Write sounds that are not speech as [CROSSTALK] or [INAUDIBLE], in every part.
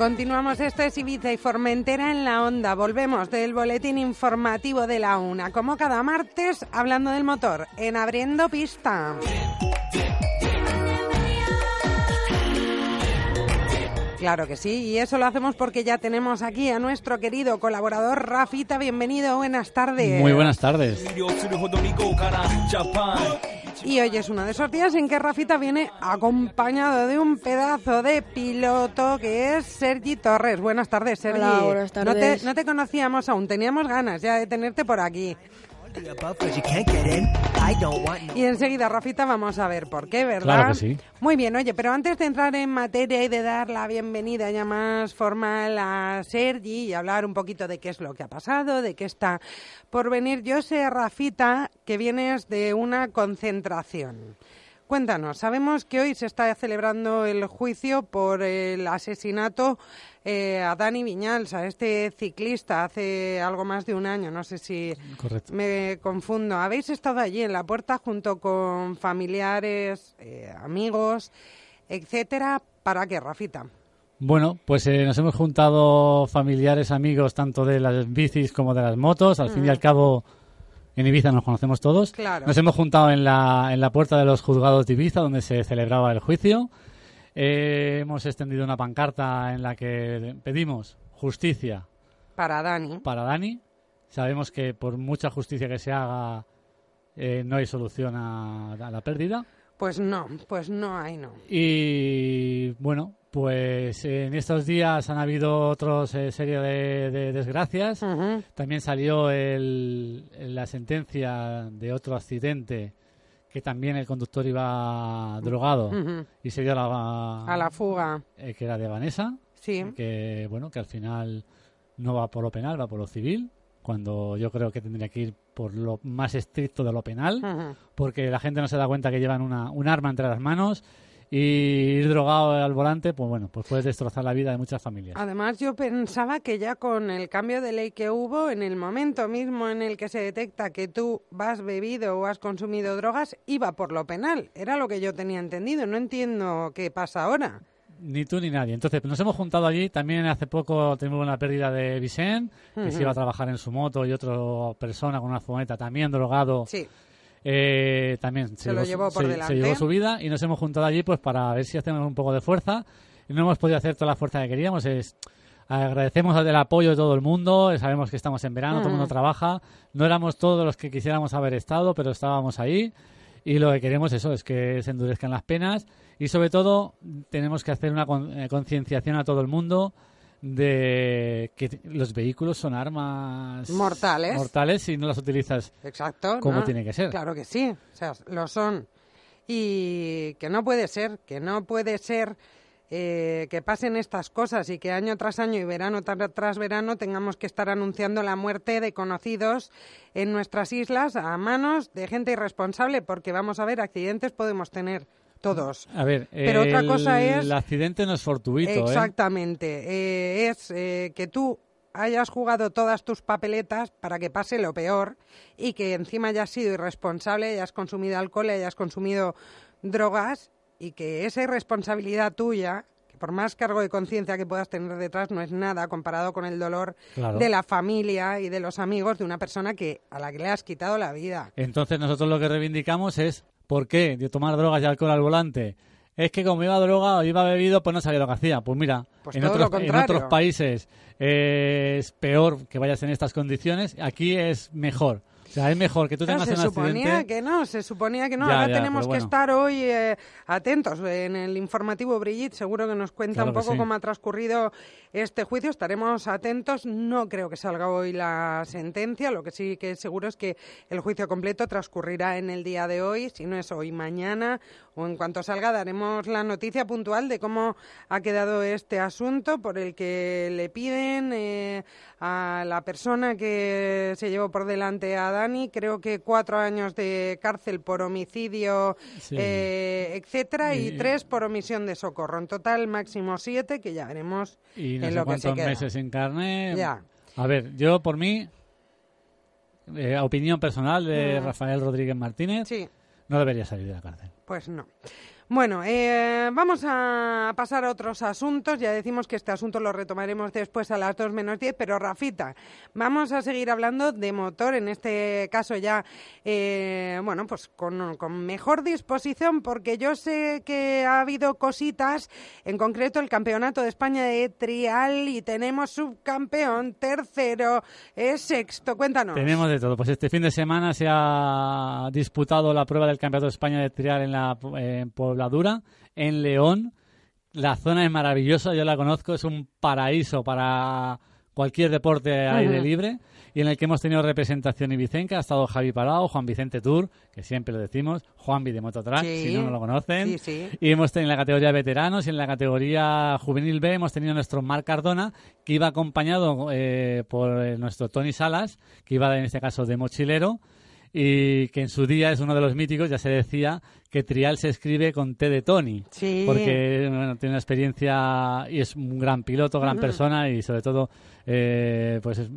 Continuamos, esto es Ibiza y Formentera en la onda. Volvemos del boletín informativo de la UNA, como cada martes, hablando del motor, en Abriendo Pista. Claro que sí, y eso lo hacemos porque ya tenemos aquí a nuestro querido colaborador Rafita. Bienvenido, buenas tardes. Muy buenas tardes. Y hoy es uno de esos días en que Rafita viene acompañado de un pedazo de piloto que es Sergi Torres. Buenas tardes, Sergi. Hola, buenas No te, tardes. no te conocíamos aún, teníamos ganas ya de tenerte por aquí. Y enseguida, Rafita, vamos a ver por qué, ¿verdad? Claro que sí. Muy bien, oye, pero antes de entrar en materia y de dar la bienvenida ya más formal a Sergi y hablar un poquito de qué es lo que ha pasado, de qué está por venir, yo sé, Rafita, que vienes de una concentración. Cuéntanos, sabemos que hoy se está celebrando el juicio por el asesinato eh, a Dani Viñals, a este ciclista, hace algo más de un año, no sé si Correcto. me confundo. Habéis estado allí en la puerta junto con familiares, eh, amigos, etcétera. ¿Para qué, Rafita? Bueno, pues eh, nos hemos juntado familiares, amigos, tanto de las bicis como de las motos. Al fin y al cabo, en Ibiza nos conocemos todos. Claro. Nos hemos juntado en la, en la puerta de los juzgados de Ibiza, donde se celebraba el juicio. Eh, hemos extendido una pancarta en la que pedimos justicia Para Dani. para Dani. Sabemos que por mucha justicia que se haga, eh, no hay solución a- a la pérdida. Pues no, pues no hay, no. Y bueno, pues en estos días han habido otros eh, serie de, de desgracias. También salió el- la sentencia de otro accidente que también el conductor iba drogado y se dio la, A la fuga, eh, que era de Vanessa, sí. que bueno, que al final no va por lo penal, va por lo civil, cuando yo creo que tendría que ir por lo más estricto de lo penal porque la gente no se da cuenta que llevan una, un arma entre las manos y ir drogado al volante, pues bueno, pues puedes destrozar la vida de muchas familias. Además, yo pensaba que ya con el cambio de ley que hubo, en el momento mismo en el que se detecta que tú vas bebido o has consumido drogas, iba por lo penal. Era lo que yo tenía entendido. No entiendo qué pasa ahora. Ni tú ni nadie. Entonces, nos hemos juntado allí. También hace poco tuvimos una pérdida de Vicente, que se iba a trabajar en su moto, y otra persona con una fumeta también drogado. Sí. Eh, también Se lo su- llevó por se- delante. se llevó su vida y nos hemos juntado allí pues para ver si hacemos un poco de fuerza. Y no hemos podido hacer toda la fuerza que queríamos. Es, agradecemos el apoyo de todo el mundo. Sabemos que estamos en verano, todo el mundo trabaja. No éramos todos los que quisiéramos haber estado, pero estábamos ahí. Y lo que queremos eso es que se endurezcan las penas y sobre todo tenemos que hacer una eh, concienciación a todo el mundo de que los vehículos son armas Mortales. mortales si no las utilizas Exacto. como ¿no? tiene que ser. Claro que sí, o sea, lo son. Y que no puede ser, que no puede ser eh, que pasen estas cosas y que año tras año y verano tras, verano tengamos que estar anunciando la muerte de conocidos en nuestras islas a manos de gente irresponsable, porque vamos a ver, accidentes podemos tener todos. A ver, Pero otra el- cosa es- el accidente no es fortuito, ¿eh? Exactamente. Eh, es eh, que tú hayas jugado todas tus papeletas para que pase lo peor y que encima hayas sido irresponsable, hayas consumido alcohol, hayas consumido drogas y que esa irresponsabilidad tuya, que por más cargo de conciencia que puedas tener detrás, no es nada comparado con el dolor Claro. de la familia y de los amigos de una persona que a la que le has quitado la vida. Entonces nosotros lo que reivindicamos es por qué de tomar drogas y alcohol al volante es que como iba droga o iba bebido, pues no sabía lo que hacía. Pues mira, Pues en, otros, en otros países es peor que vayas en estas condiciones, aquí es mejor. O sea, es mejor que tú tengas se un suponía accidente. que no, se suponía que no. Ya, Ahora ya, tenemos que estar hoy eh, atentos. En el informativo Brigitte seguro que nos cuenta Claro un poco sí. cómo ha transcurrido este juicio. Estaremos atentos. No creo que salga hoy la sentencia. Lo que sí que seguro es que el juicio completo transcurrirá en el día de hoy. Si no es hoy, mañana o en cuanto salga daremos la noticia puntual de cómo ha quedado este asunto por el que le piden eh, a la persona que se llevó por delante a Dani, creo que cuatro años de cárcel por homicidio, Sí. eh, etcétera, y Y- tres por omisión de socorro. En total, máximo siete, que ya veremos Y no en sé lo que se queda. meses sin carne. Ya. A ver, yo por mí, eh, opinión personal de Mm. Rafael Rodríguez Martínez, Sí. no debería salir de la cárcel. Pues no. Bueno, eh, vamos a pasar a otros asuntos. Ya decimos que este asunto lo retomaremos después a las 2 menos 10, pero Rafita, vamos a seguir hablando de motor, en este caso ya, eh, bueno, pues con, mejor disposición, porque yo sé que ha habido cositas, en concreto el Campeonato de España de Trial, y tenemos subcampeón, tercero, sexto. Cuéntanos. Tenemos de todo. Pues este fin de semana se ha disputado la prueba del Campeonato de España de trial en la Pobladura, en León. La zona es maravillosa, yo la conozco, es un paraíso para cualquier deporte aire libre y en el que hemos tenido representación ibicenca. Ha estado Javi Palau, Juan Vicente Tour, que siempre lo decimos, Juanvi de Mototrack, Sí. si no, no lo conocen. Sí, sí. Y hemos tenido en la categoría veteranos y en la categoría juvenil B hemos tenido nuestro Marc Cardona, que iba acompañado eh, por eh, nuestro Tony Salas, que iba en este caso de mochilero, y que en su día es uno de los míticos, ya se decía, que Trial se escribe con T de Tony. Sí. Porque bueno, tiene una experiencia y es un gran piloto, gran persona y sobre todo eh, pues es,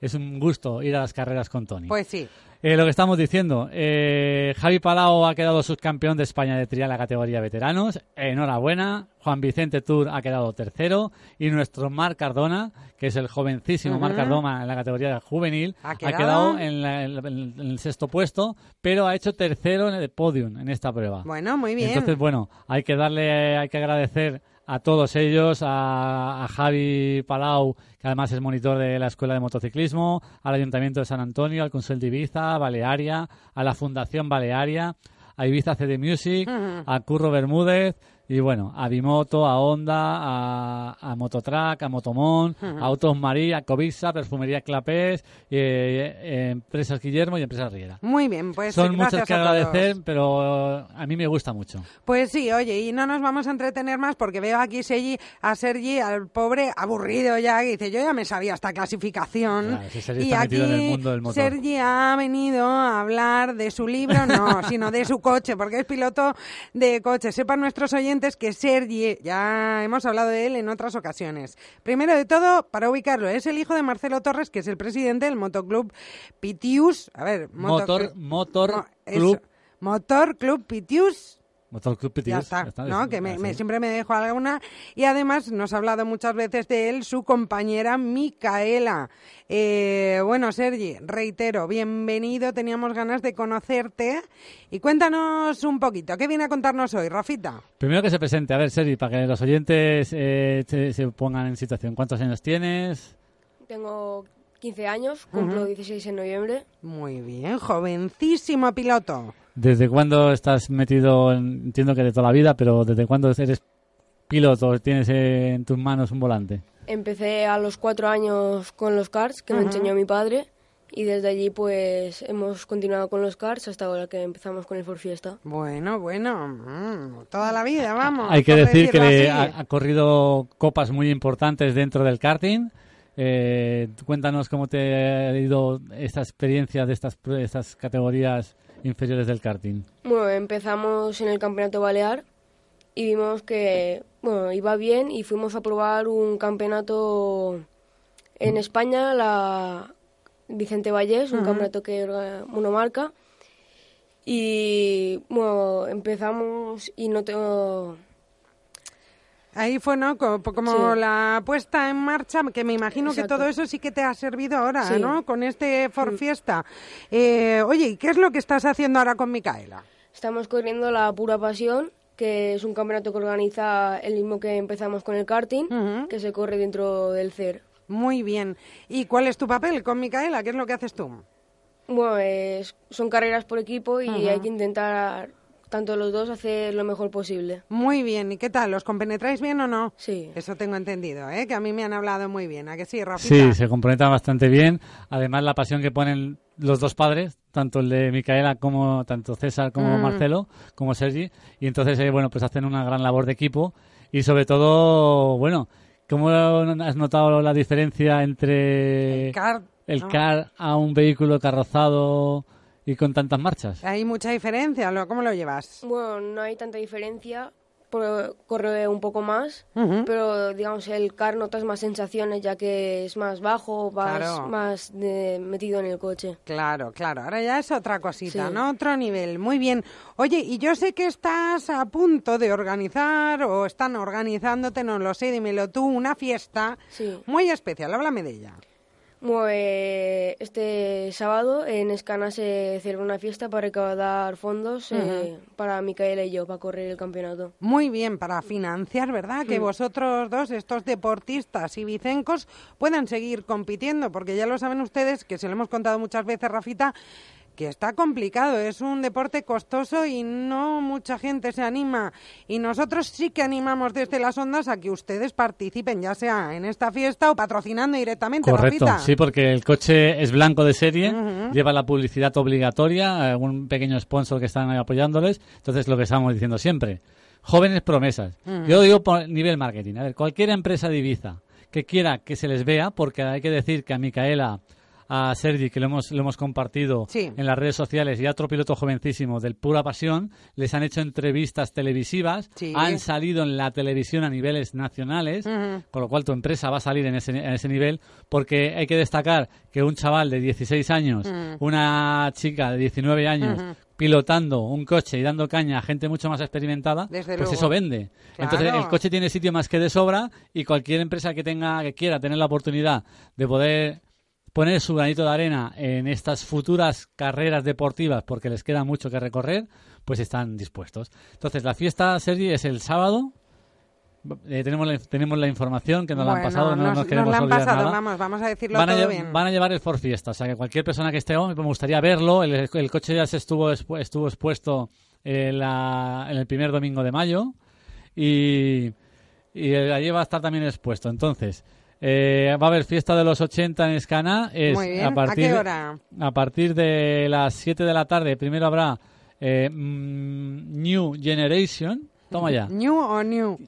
es un gusto ir a las carreras con Tony. Pues sí. Eh, lo que estamos diciendo, eh, Javi Palau ha quedado subcampeón de España de trial en la categoría veteranos. Enhorabuena. Juan Vicente Tour ha quedado tercero. Y nuestro Marc Cardona, que es el jovencísimo. Marc Cardona en la categoría juvenil, Ha ha quedado- quedado, en, la- en la- en el sexto puesto, pero ha hecho tercero en el podium en esta prueba. Bueno, muy bien. Entonces, bueno, hay que darle, hay que agradecer a todos ellos, a, a Javi Palau, que además es monitor de la Escuela de Motociclismo, al Ayuntamiento de San Antonio, al Consell de Ibiza, a Balearia, a la Fundación Balearia, a Ibiza CD Music, a Curro Bermúdez, y bueno, a Bimoto, a Honda, a, a Mototrack, a Motomón, a Autos María, a Covisa, Perfumería Clapés, eh, eh, Empresas Guillermo y Empresas Riera. Muy bien, pues Son muchos que todos. agradecer, pero a mí me gusta mucho. Pues sí, oye, y no nos vamos a entretener más porque veo aquí Sergi, a Sergi, al pobre aburrido ya, que dice, yo ya me sabía esta clasificación. Claro, Sergi y está aquí metido en el mundo del motor. Sergi ha venido a hablar de su libro, no, sino de su coche, porque es piloto de coche. Sepan nuestros oyentes que Sergi, ya hemos hablado de él en otras ocasiones. Primero de todo, para ubicarlo, es el hijo de Marcelo Torres, que es el presidente del motoclub Pitius. A ver, Motor, motor Mo-. Club, Motor Club Pitius Motor Club Pitius, ya está, ¿no? Que me, siempre me dejo alguna. Y además nos ha hablado muchas veces de él su compañera Micaela. Eh, bueno, Sergi, reitero, bienvenido. Teníamos ganas de conocerte. Y cuéntanos un poquito. ¿Qué viene a contarnos hoy, Rafita? Primero que se presente, a ver, Sergi, para que los oyentes eh, se, se pongan en situación. ¿Cuántos años tienes? Tengo 15 años, cumplo 16 en noviembre. Muy bien, jovencísimo piloto. ¿Desde cuándo estás metido, en- entiendo que de toda la vida, pero desde cuándo eres piloto, tienes en tus manos un volante? Empecé a los 4 años con los karts que me enseñó mi padre y desde allí pues hemos continuado con los karts hasta ahora que empezamos con el For Fiesta. Bueno, bueno, mm, toda la vida, vamos. Hay que decir que ha, ha corrido copas muy importantes dentro del karting. Eh, cuéntanos cómo te ha ido esta experiencia de estas, estas categorías inferiores del karting. Bueno, empezamos en el Campeonato Balear y vimos que bueno, iba bien y fuimos a probar un campeonato en España, la Vicente Vallés, un campeonato que monomarca. Y bueno, empezamos y no tengo... Ahí fue, ¿no? Co- Como, Sí. la puesta en marcha, que me imagino que todo eso sí que te ha servido ahora, Sí. ¿no? Con este For Fiesta. Eh, oye, ¿y qué es lo que estás haciendo ahora con Micaela? Estamos corriendo la pura pasión que es un campeonato que organiza el mismo que empezamos con el karting, que se corre dentro del CER. Muy bien. ¿Y cuál es tu papel con Micaela? ¿Qué es lo que haces tú? Bueno, es- son carreras por equipo y hay que intentar, tanto los dos, hacer lo mejor posible. Muy bien. ¿Y qué tal? ¿Los compenetráis bien o no? Sí. Eso tengo entendido, ¿eh? Que a mí me han hablado muy bien. ¿A que sí, Rafita? Sí, se complementan bastante bien. Además, la pasión que ponen los dos padres, tanto el de Micaela como tanto César como Mm. Marcelo, como Sergi, y entonces, eh, bueno, pues hacen una gran labor de equipo y sobre todo, bueno, ¿cómo has notado la diferencia entre El kart, el ¿no? car a un vehículo carrozado y con tantas marchas? Hay mucha diferencia. ¿lo- ¿Cómo lo llevas? Bueno, no hay tanta diferencia, por- corre un poco más, Ujú. pero digamos el car notas más sensaciones ya que es más bajo, vas Claro. más de- metido en el coche. Claro, claro. Ahora ya es otra cosita, Sí. ¿no? Otro nivel. Muy bien. Oye, y yo sé que estás a punto de organizar o están organizándote, no lo sé, dímelo tú, una fiesta Sí. muy especial. Háblame de ella. Bueno, eh, este sábado en Escana se celebra una fiesta para recaudar fondos eh, para Micaela y yo para correr el campeonato. Muy bien, para financiar, ¿verdad? Que vosotros dos, estos deportistas y vicencos, puedan seguir compitiendo, porque ya lo saben ustedes, que se lo hemos contado muchas veces, Rafita, que está complicado, es un deporte costoso y no mucha gente se anima. Y nosotros sí que animamos desde las ondas a que ustedes participen, ya sea en esta fiesta o patrocinando directamente, Correcto, Rafita. sí, porque el coche es blanco de serie, lleva la publicidad obligatoria, algún pequeño sponsor que están apoyándoles, entonces lo que estamos diciendo siempre, jóvenes promesas. Yo digo por nivel marketing, a ver, cualquier empresa de Ibiza que quiera que se les vea, porque hay que decir que a Micaela, a Sergi, que lo hemos, lo hemos compartido Sí. en las redes sociales, y a otro piloto jovencísimo del Pura Pasión, les han hecho entrevistas televisivas, Sí. han salido en la televisión a niveles nacionales, con lo cual tu empresa va a salir en ese, en ese nivel, porque hay que destacar que un chaval de 16 años, una chica de 19 años, pilotando un coche y dando caña a gente mucho más experimentada, Desde pues luego. eso vende. Claro. Entonces el coche tiene sitio más que de sobra y cualquier empresa que tenga, que quiera tener la oportunidad de poder poner su granito de arena en estas futuras carreras deportivas porque les queda mucho que recorrer, pues están dispuestos. Entonces la fiesta, Sergi, es el sábado. Eh, tenemos, la, tenemos la información que nos la han pasado, no nos, nos nos queremos la han olvidar pasado, nada. vamos, vamos a decirlo Van a, todo bien. van a llevar el Ford Fiesta, o sea que cualquier persona que esté, oh, me gustaría verlo. El, el coche ya se estuvo, estuvo expuesto en, la- en el primer domingo de mayo y, y eh, allí va a estar también expuesto. Entonces, eh, va a haber fiesta de los 80 en Escana. Es Muy bien. A, ¿A partir, qué hora? A partir de las 7 de la tarde, primero habrá eh, mm, New Generation. Toma ya. ¿New o new?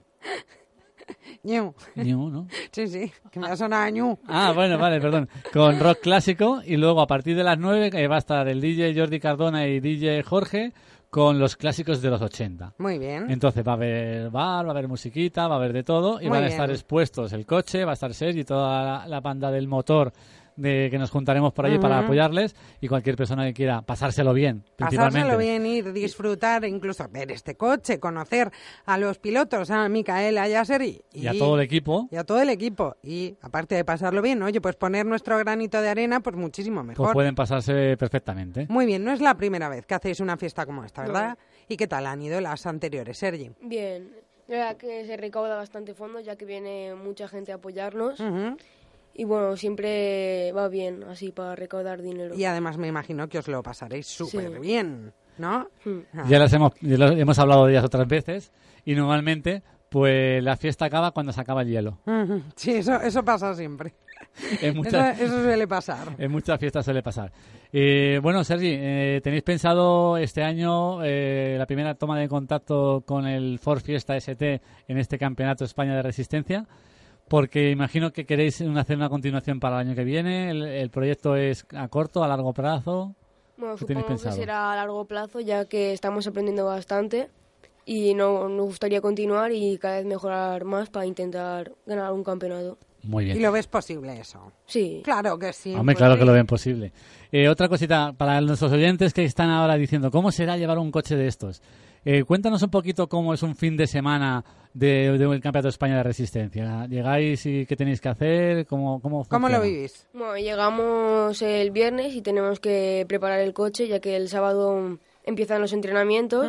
[LAUGHS] new. New, ¿no? Sí, sí, que me ha sonado new. Ah, bueno, vale, perdón. Con rock clásico y luego a partir de las 9 eh, va a estar el DJ Jordi Cardona y DJ Jorge con los clásicos de los 80. Muy bien. Entonces va a haber bar, va a haber musiquita, va a haber de todo y Muy van a bien. estar expuestos el coche, va a estar Sergi y toda la, la banda del motor de que nos juntaremos por allí para apoyarles y cualquier persona que quiera pasárselo bien, principalmente. Pasárselo bien, ir, disfrutar, incluso ver este coche, conocer a los pilotos, a Micaela y a Seri. Y a todo el equipo, y a todo el equipo. Y aparte de pasarlo bien, oye, pues poner nuestro granito de arena, pues muchísimo pues mejor. pueden pasarse perfectamente. Muy bien, no es la primera vez que hacéis una fiesta como esta, ¿verdad? ¿Y qué tal han ido las anteriores, Sergi? Bien, la verdad que se recauda bastante fondos ya que viene mucha gente a apoyarnos Ujú. Y bueno, siempre va bien así para recaudar dinero. Y además me imagino que os lo pasaréis súper bien, ¿no? Hmm. Ah. Ya las hemos, ya las hemos hablado de ellas otras veces y normalmente pues la fiesta acaba cuando se acaba el hielo. Sí, eso, eso pasa siempre. [LAUGHS] En Eso, muchas, eso suele pasar. en muchas fiestas suele pasar. Eh, bueno, Sergi, eh, ¿tenéis pensado este año eh, la primera toma de contacto con el Ford Fiesta ST en este Campeonato España de Resistencia? Porque imagino que queréis hacer una continuación para el año que viene. El, el proyecto es a corto, a largo plazo. Bueno, ¿Qué tenéis supongo que será a largo plazo ya que estamos aprendiendo bastante y no, nos gustaría continuar y cada vez mejorar más para intentar ganar un campeonato. Muy bien. ¿Y lo ves posible eso? Sí, Claro que sí. Hombre, claro que lo ven posible. Eh, otra cosita, para nuestros oyentes que están ahora diciendo, ¿cómo será llevar un coche de estos? Eh, cuéntanos un poquito cómo es un fin de semana de, de un Campeonato de España de Resistencia. ¿Llegáis y qué tenéis que hacer? ¿Cómo, cómo, ¿Cómo lo vivís? bueno, llegamos el viernes y tenemos que preparar el coche ya que el sábado empiezan los entrenamientos.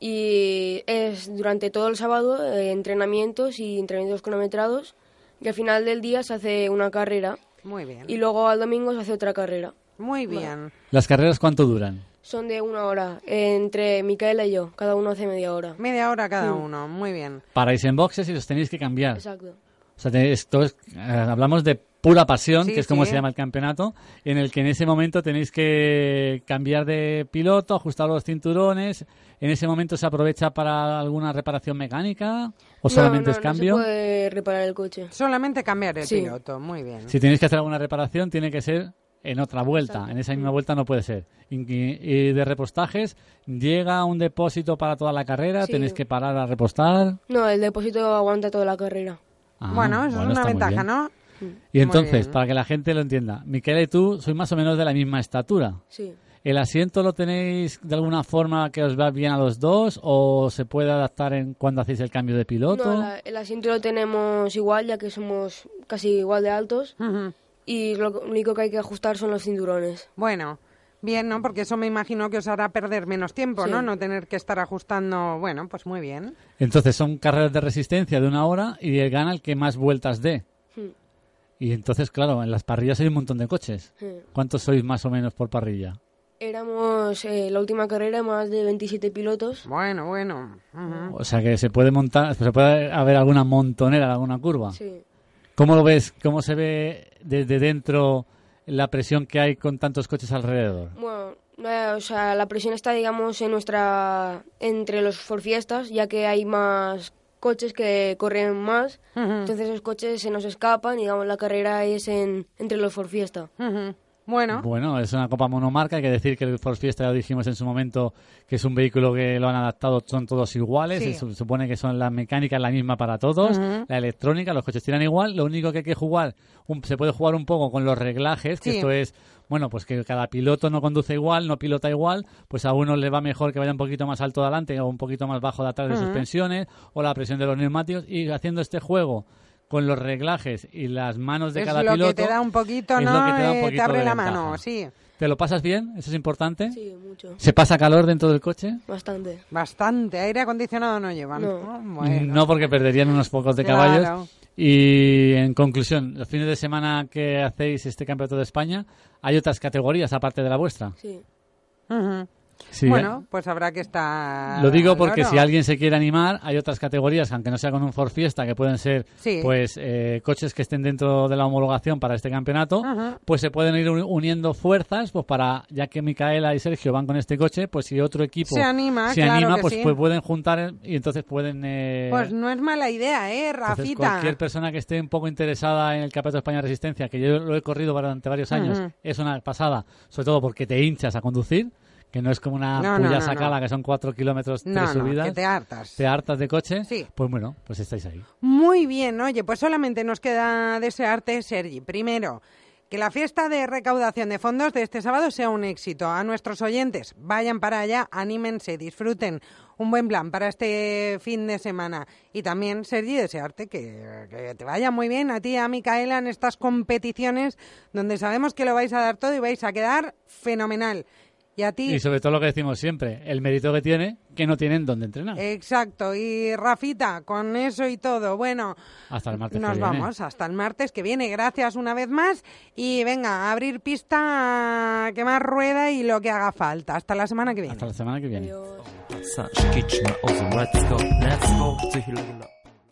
Y es durante todo el sábado eh, entrenamientos y entrenamientos cronometrados. Y al final del día se hace una carrera. Muy bien. Y luego al domingo se hace otra carrera. Muy bien. ¿Las carreras cuánto duran? Son de una hora, entre Micaela y yo. Cada uno hace media hora. Media hora cada uno. Muy bien. Paráis en boxes y los tenéis que cambiar. Exacto. O sea, esto es, eh, hablamos de pura pasión, Sí, que es como sí. se llama el campeonato, en el que en ese momento tenéis que cambiar de piloto, ajustar los cinturones. En ese momento se aprovecha para alguna reparación mecánica o solamente no, es no, cambio. No se puede reparar el coche. Solamente cambiar el Sí. piloto. Muy bien. Si tenéis que hacer alguna reparación, tiene que ser en otra vuelta. Exacto. En esa misma vuelta no puede ser. Y, y de repostajes, llega un depósito para toda la carrera, Sí. tenéis que parar a repostar. No, el depósito aguanta toda la carrera. Ah, bueno, eso es una ventaja. ¿no? Y Muy entonces, bien. para que la gente lo entienda, Miquel y tú sois más o menos de la misma estatura. Sí. ¿El asiento lo tenéis de alguna forma que os va bien a los dos o se puede adaptar en cuando hacéis el cambio de piloto? No, la- el asiento lo tenemos igual, ya que somos casi igual de altos. Ujú. Y lo único que hay que ajustar son los cinturones. Bueno, bien, ¿no? Porque eso me imagino que os hará perder menos tiempo, Sí. ¿no? No tener que estar ajustando. Bueno, pues muy bien. Entonces son carreras de resistencia de una hora y el gana el que más vueltas dé. Y entonces, claro, en las parrillas hay un montón de coches. Sí. ¿Cuántos sois más o menos por parrilla? Éramos eh, la última carrera más de 27 pilotos. Bueno, bueno. O sea que se puede montar, se puede haber alguna montonera alguna curva. Sí. ¿Cómo lo ves? ¿Cómo se ve desde dentro la presión que hay con tantos coches alrededor? Bueno, no, o sea, la presión está, digamos, en nuestra entre los forfiestas, ya que hay más coches que corren más. Entonces esos coches se nos escapan y, digamos, la carrera es en, entre los forfiesta. Ujú. Bueno, Bueno, es una copa monomarca. Hay que decir que el Ford Fiesta, ya lo dijimos en su momento, que es un vehículo que lo han adaptado, son todos iguales. Sí. Se su- supone que son la mecánica es la misma para todos, la electrónica, los coches tiran igual. Lo único que hay que jugar, un- se puede jugar un poco con los reglajes, que esto es, bueno, pues que cada piloto no conduce igual, no pilota igual, pues a uno le va mejor que vaya un poquito más alto de adelante o un poquito más bajo de atrás de Ujú. suspensiones o la presión de los neumáticos y haciendo este juego con los reglajes y las manos de es cada lo piloto que te da un poquito, es ¿no? lo que te da un Eh, poquito abre de la ventaja. mano, sí. ¿Te lo pasas bien? ¿Eso es importante? Sí, mucho. ¿Se pasa calor dentro del coche? Bastante. Bastante. Aire acondicionado no llevan. No. Oh, bueno. No, porque perderían unos pocos de Claro. caballos. Y en conclusión, los fines de semana que hacéis este campeonato de España, ¿hay otras categorías aparte de la vuestra? Sí. Ujú. Sí, Bueno, pues habrá que estar. Lo digo porque si alguien se quiere animar, hay otras categorías, aunque no sea con un Ford Fiesta, que pueden ser Sí. pues eh, coches que estén dentro de la homologación para este campeonato, Ajá. pues se pueden ir uni- uniendo fuerzas, pues para, ya que Micaela y Sergio van con este coche, pues si otro equipo Se anima, se claro anima, pues, sí. pues pueden juntar y entonces pueden... eh, Pues no es mala idea, ¿eh, entonces, Rafita? cualquier persona que esté un poco interesada en el Campeonato de España de Resistencia, que yo lo he corrido durante varios años, es una pasada, sobre todo porque te hinchas a conducir, que no es como una No, puya no, sacala que son cuatro kilómetros, tres subidas. que te hartas. te hartas de coche, Sí. pues bueno, pues estáis ahí. Muy bien, oye, pues solamente nos queda desearte, Sergi, primero, que la fiesta de recaudación de fondos de este sábado sea un éxito. A nuestros oyentes, vayan para allá, anímense, disfruten. Un buen plan para este fin de semana. Y también, Sergi, desearte que, que te vaya muy bien a ti y a Micaela en estas competiciones donde sabemos que lo vais a dar todo y vais a quedar fenomenal. Y a ti, Y sobre todo lo que decimos siempre, el mérito que tiene, que no tienen donde entrenar. exacto. Y Rafita, con eso y todo, bueno, Hasta el martes nos que viene. vamos hasta el martes que viene. Gracias una vez más. Y venga, a abrir pista, que más rueda y lo que haga falta. Hasta la semana que viene. Hasta la semana que viene. Adiós.